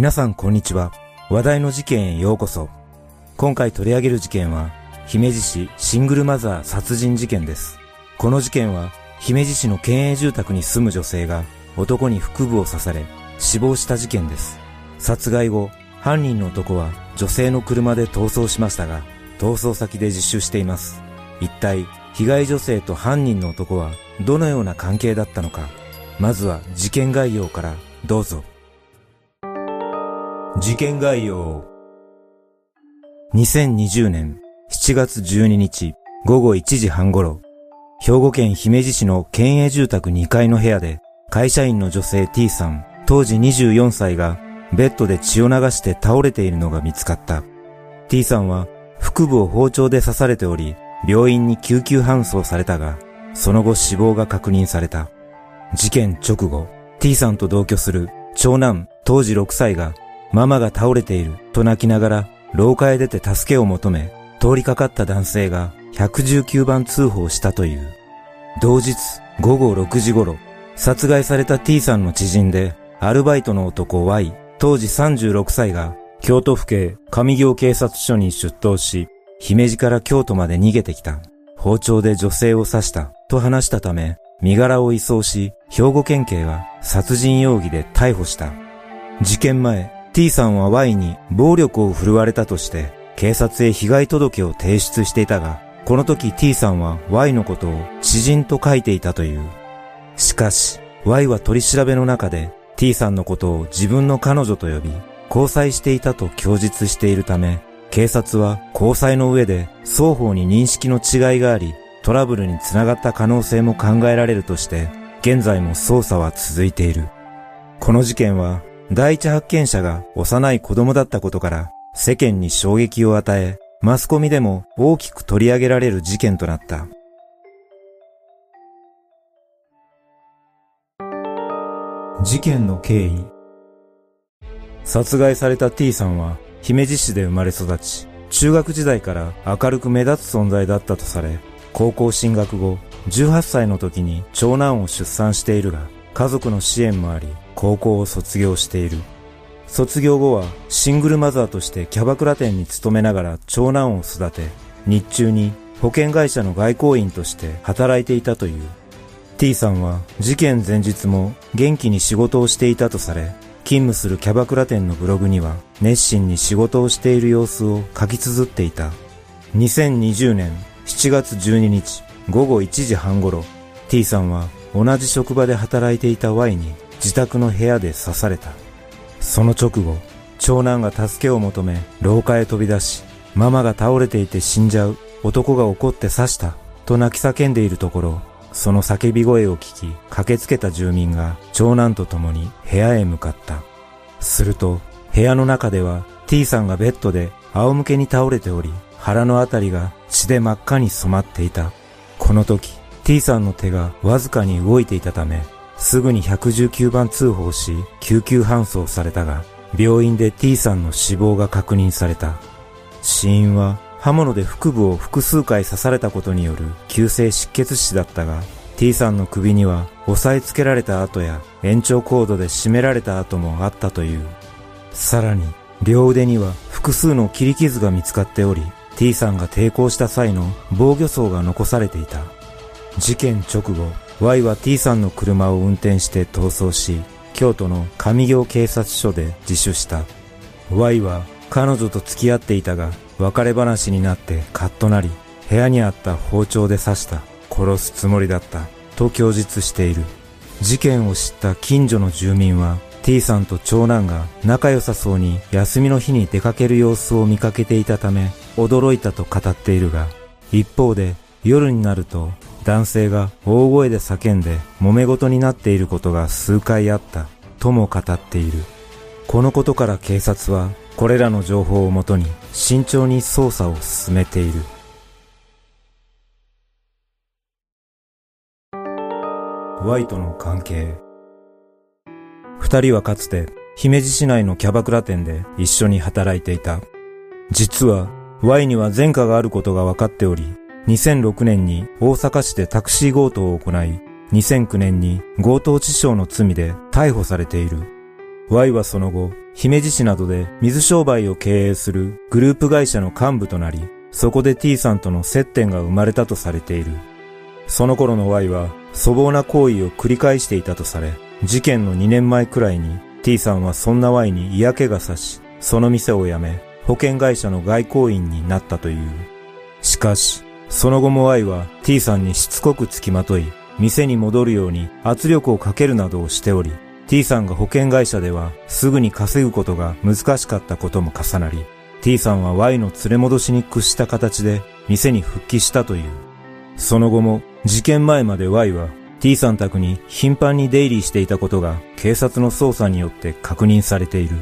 皆さんこんにちは。話題の事件へようこそ。今回取り上げる事件は、姫路市シングルマザー殺人事件です。この事件は、姫路市の県営住宅に住む女性が男に腹部を刺され死亡した事件です。殺害後、犯人の男は女性の車で逃走しましたが、逃走先で自首しています。一体、被害女性と犯人の男はどのような関係だったのか。まずは事件概要からどうぞ。事件概要。2020年7月12日午後1時半頃、兵庫県姫路市の県営住宅2階の部屋で会社員の女性 T さん、当時24歳がベッドで血を流して倒れているのが見つかった。T さんは腹部を包丁で刺されており、病院に救急搬送されたが、その後死亡が確認された。事件直後、T さんと同居する長男当時6歳がママが倒れていると泣きながら廊下へ出て助けを求め、通りかかった男性が119番通報したという。同日午後6時頃、殺害された T さんの知人でアルバイトの男 Y、当時36歳が京都府警上行警察署に出頭し、姫路から京都まで逃げてきた。包丁で女性を刺したと話したため、身柄を移送し、兵庫県警は殺人容疑で逮捕した。事件前、T さんは Y に暴力を振るわれたとして、警察へ被害届を提出していたが、この時 T さんは Y のことを知人と書いていたという。しかし、Y は取り調べの中で T さんのことを自分の彼女と呼び、交際していたと供述しているため、警察は交際の上で双方に認識の違いがあり、トラブルにつながった可能性も考えられるとして、現在も捜査は続いている。この事件は、第一発見者が幼い子供だったことから、世間に衝撃を与え、マスコミでも大きく取り上げられる事件となった。事件の経緯殺害された T さんは姫路市で生まれ育ち、中学時代から明るく目立つ存在だったとされ、高校進学後、18歳の時に長男を出産しているが、家族の支援もあり、高校を卒業している。卒業後はシングルマザーとしてキャバクラ店に勤めながら長男を育て、日中に保険会社の外交員として働いていたという。T さんは事件前日も元気に仕事をしていたとされ、勤務するキャバクラ店のブログには熱心に仕事をしている様子を書き綴っていた。2020年7月12日午後1時半頃、T さんは同じ職場で働いていた Y に自宅の部屋で刺された。その直後、長男が助けを求め廊下へ飛び出し、ママが倒れていて死んじゃう、男が怒って刺した、と泣き叫んでいるところ、その叫び声を聞き、駆けつけた住民が長男と共に部屋へ向かった。すると、部屋の中では T さんがベッドで仰向けに倒れており、腹のあたりが血で真っ赤に染まっていた。この時、T さんの手がわずかに動いていたため、すぐに119番通報し、救急搬送されたが、病院で T さんの死亡が確認された。死因は刃物で腹部を複数回刺されたことによる急性失血死だったが、T さんの首には押さえつけられた跡や延長コードで締められた跡もあったという。さらに、両腕には複数の切り傷が見つかっており、T さんが抵抗した際の防御層が残されていた。事件直後、Y は T さんの車を運転して逃走し、京都の上行警察署で自首した。Y は彼女と付き合っていたが、別れ話になってカッとなり、部屋にあった包丁で刺した、殺すつもりだった、と供述している。事件を知った近所の住民は、T さんと長男が仲良さそうに休みの日に出かける様子を見かけていたため、驚いたと語っているが、一方で夜になると男性が大声で叫んで揉め事になっていることが数回あったとも語っている。このことから警察はこれらの情報をもとに慎重に捜査を進めている。ワイとの関係。二人はかつて姫路市内のキャバクラ店で一緒に働いていた。実は Y には前科があることが分かっており、2006年に大阪市でタクシー強盗を行い、2009年に強盗致傷の罪で逮捕されている。Y はその後、姫路市などで水商売を経営するグループ会社の幹部となり、そこで T さんとの接点が生まれたとされている。その頃の Y は粗暴な行為を繰り返していたとされ、事件の2年前くらいに T さんはそんな Y に嫌気がさし、その店を辞め、保険会社の外交員になったという。しかし、その後も Y は T さんにしつこく付きまとい、店に戻るように圧力をかけるなどをしており、T さんが保険会社ではすぐに稼ぐことが難しかったことも重なり、T さんは Y の連れ戻しに屈した形で店に復帰したという。その後も事件前まで Y は T さん宅に頻繁に出入りしていたことが警察の捜査によって確認されている。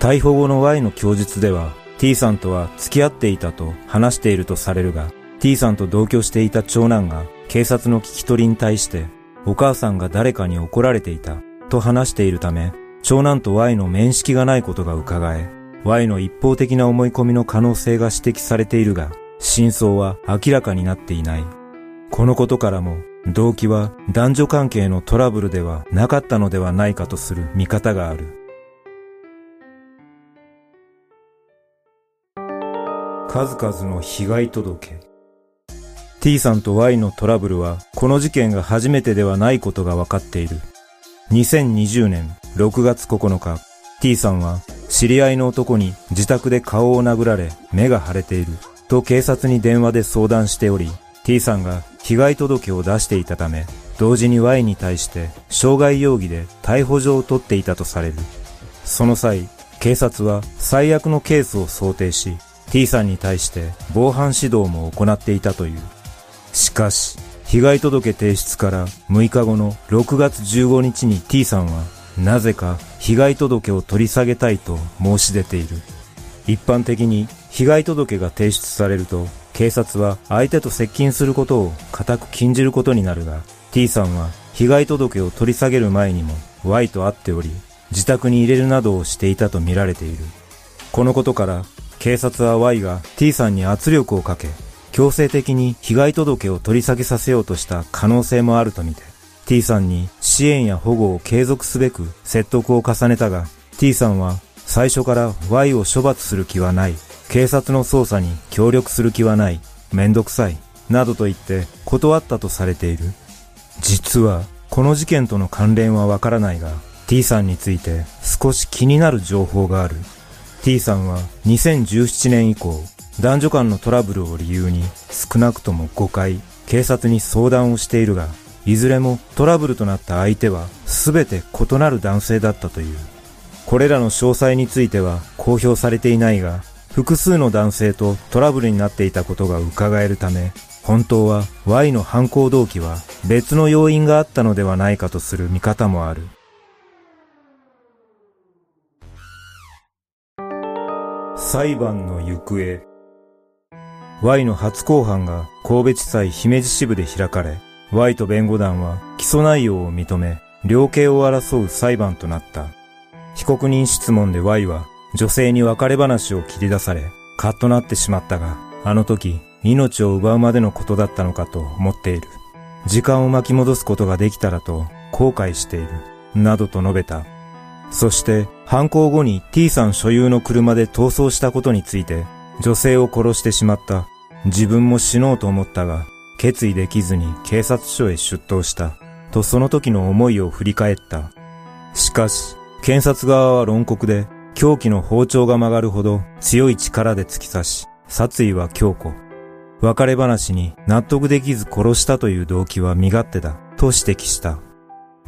逮捕後の Y の供述では T さんとは付き合っていたと話しているとされるが T さんと同居していた長男が警察の聞き取りに対してお母さんが誰かに怒られていたと話しているため長男と Y の面識がないことが伺え Y の一方的な思い込みの可能性が指摘されているが真相は明らかになっていない。このことからも動機は男女関係のトラブルではなかったのではないかとする見方がある。数々の被害届 T さんと Y のトラブルはこの事件が初めてではないことが分かっている。2020年6月9日、T さんは知り合いの男に自宅で顔を殴られ目が腫れていると警察に電話で相談しており、T さんが被害届を出していたため、同時に Y に対して傷害容疑で逮捕状を取っていたとされる。その際、警察は最悪のケースを想定し、T さんに対して防犯指導も行っていたという。しかし、被害届提出から6日後の6月15日に T さんは、なぜか被害届を取り下げたいと申し出ている。一般的に被害届が提出されると警察は相手と接近することを固く禁じることになるが、T さんは被害届を取り下げる前にも Y と会っており、自宅に入れるなどをしていたと見られている。このことから、警察は Y が T さんに圧力をかけ、強制的に被害届を取り下げさせようとした可能性もあるとみて、T さんに支援や保護を継続すべく説得を重ねたが、T さんは最初から Y を処罰する気はない警察の捜査に協力する気はない、めんどくさい、などと言って断ったとされている。実は、この事件との関連はわからないが、T さんについて少し気になる情報がある。T さんは2017年以降、男女間のトラブルを理由に少なくとも5回警察に相談をしているが、いずれもトラブルとなった相手は全て異なる男性だったという。これらの詳細については公表されていないが、複数の男性とトラブルになっていたことが伺えるため、本当は Y の犯行動機は別の要因があったのではないかとする見方もある。裁判の行方 Y の初公判が神戸地裁姫路支部で開かれ、Y と弁護団は起訴内容を認め、量刑を争う裁判となった。被告人質問で Y は女性に別れ話を切り出され、カッとなってしまったが、あの時、命を奪うまでのことだったのかと思っている。時間を巻き戻すことができたらと後悔している。などと述べた。そして犯行後に T さん所有の車で逃走したことについて、女性を殺してしまった。自分も死のうと思ったが、決意できずに警察署へ出頭した。とその時の思いを振り返った。しかし、検察側は論告で、凶器の包丁が曲がるほど強い力で突き刺し、殺意は強固。別れ話に納得できず殺したという動機は身勝手だ、と指摘した。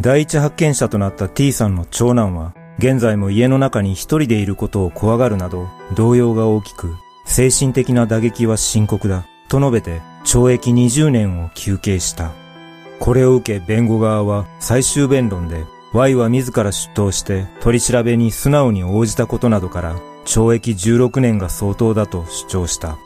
第一発見者となった T さんの長男は、現在も家の中に一人でいることを怖がるなど、動揺が大きく、精神的な打撃は深刻だ、と述べて、懲役20年を求刑した。これを受け弁護側は最終弁論で Y は自ら出頭して取り調べに素直に応じたことなどから懲役16年が相当だと主張した。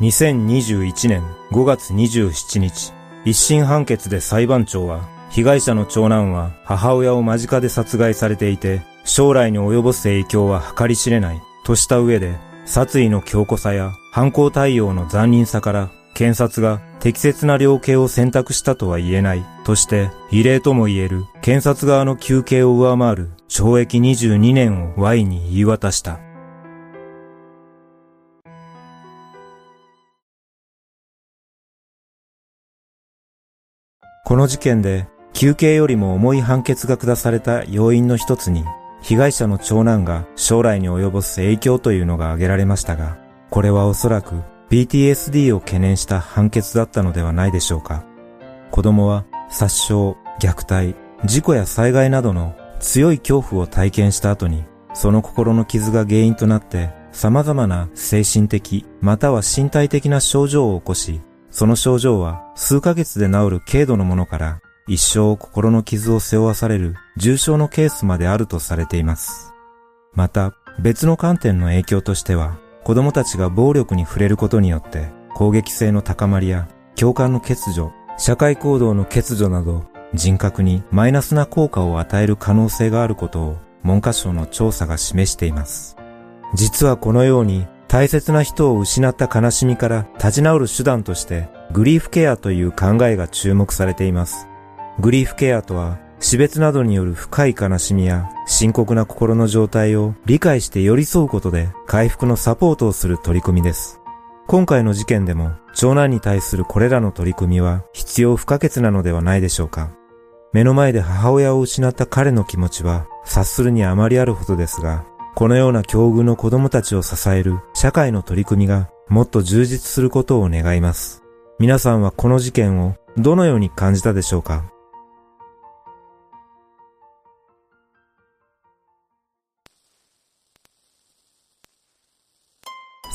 2021年5月27日、一審判決で裁判長は被害者の長男は母親を間近で殺害されていて将来に及ぼす影響は計り知れないとした上で殺意の強固さや犯行対応の残忍さから検察が適切な量刑を選択したとは言えないとして異例とも言える検察側の求刑を上回る懲役22年を Y に言い渡した。この事件で休刑よりも重い判決が下された要因の一つに被害者の長男が将来に及ぼす影響というのが挙げられましたが、これはおそらく PTSD を懸念した判決だったのではないでしょうか。子供は殺傷、虐待、事故や災害などの強い恐怖を体験した後に、その心の傷が原因となって様々な精神的または身体的な症状を起こし、その症状は数ヶ月で治る軽度のものから一生心の傷を背負わされる重症のケースまであるとされています。また別の観点の影響としては子供たちが暴力に触れることによって攻撃性の高まりや共感の欠如、社会行動の欠如など人格にマイナスな効果を与える可能性があることを文科省の調査が示しています。実はこのように大切な人を失った悲しみから立ち直る手段としてグリーフケアという考えが注目されています。グリーフケアとは死別などによる深い悲しみや深刻な心の状態を理解して寄り添うことで回復のサポートをする取り組みです。今回の事件でも長男に対するこれらの取り組みは必要不可欠なのではないでしょうか。目の前で母親を失った彼の気持ちは察するにあまりあるほどですが、このような境遇の子供たちを支える社会の取り組みがもっと充実することを願います。皆さんはこの事件をどのように感じたでしょうか？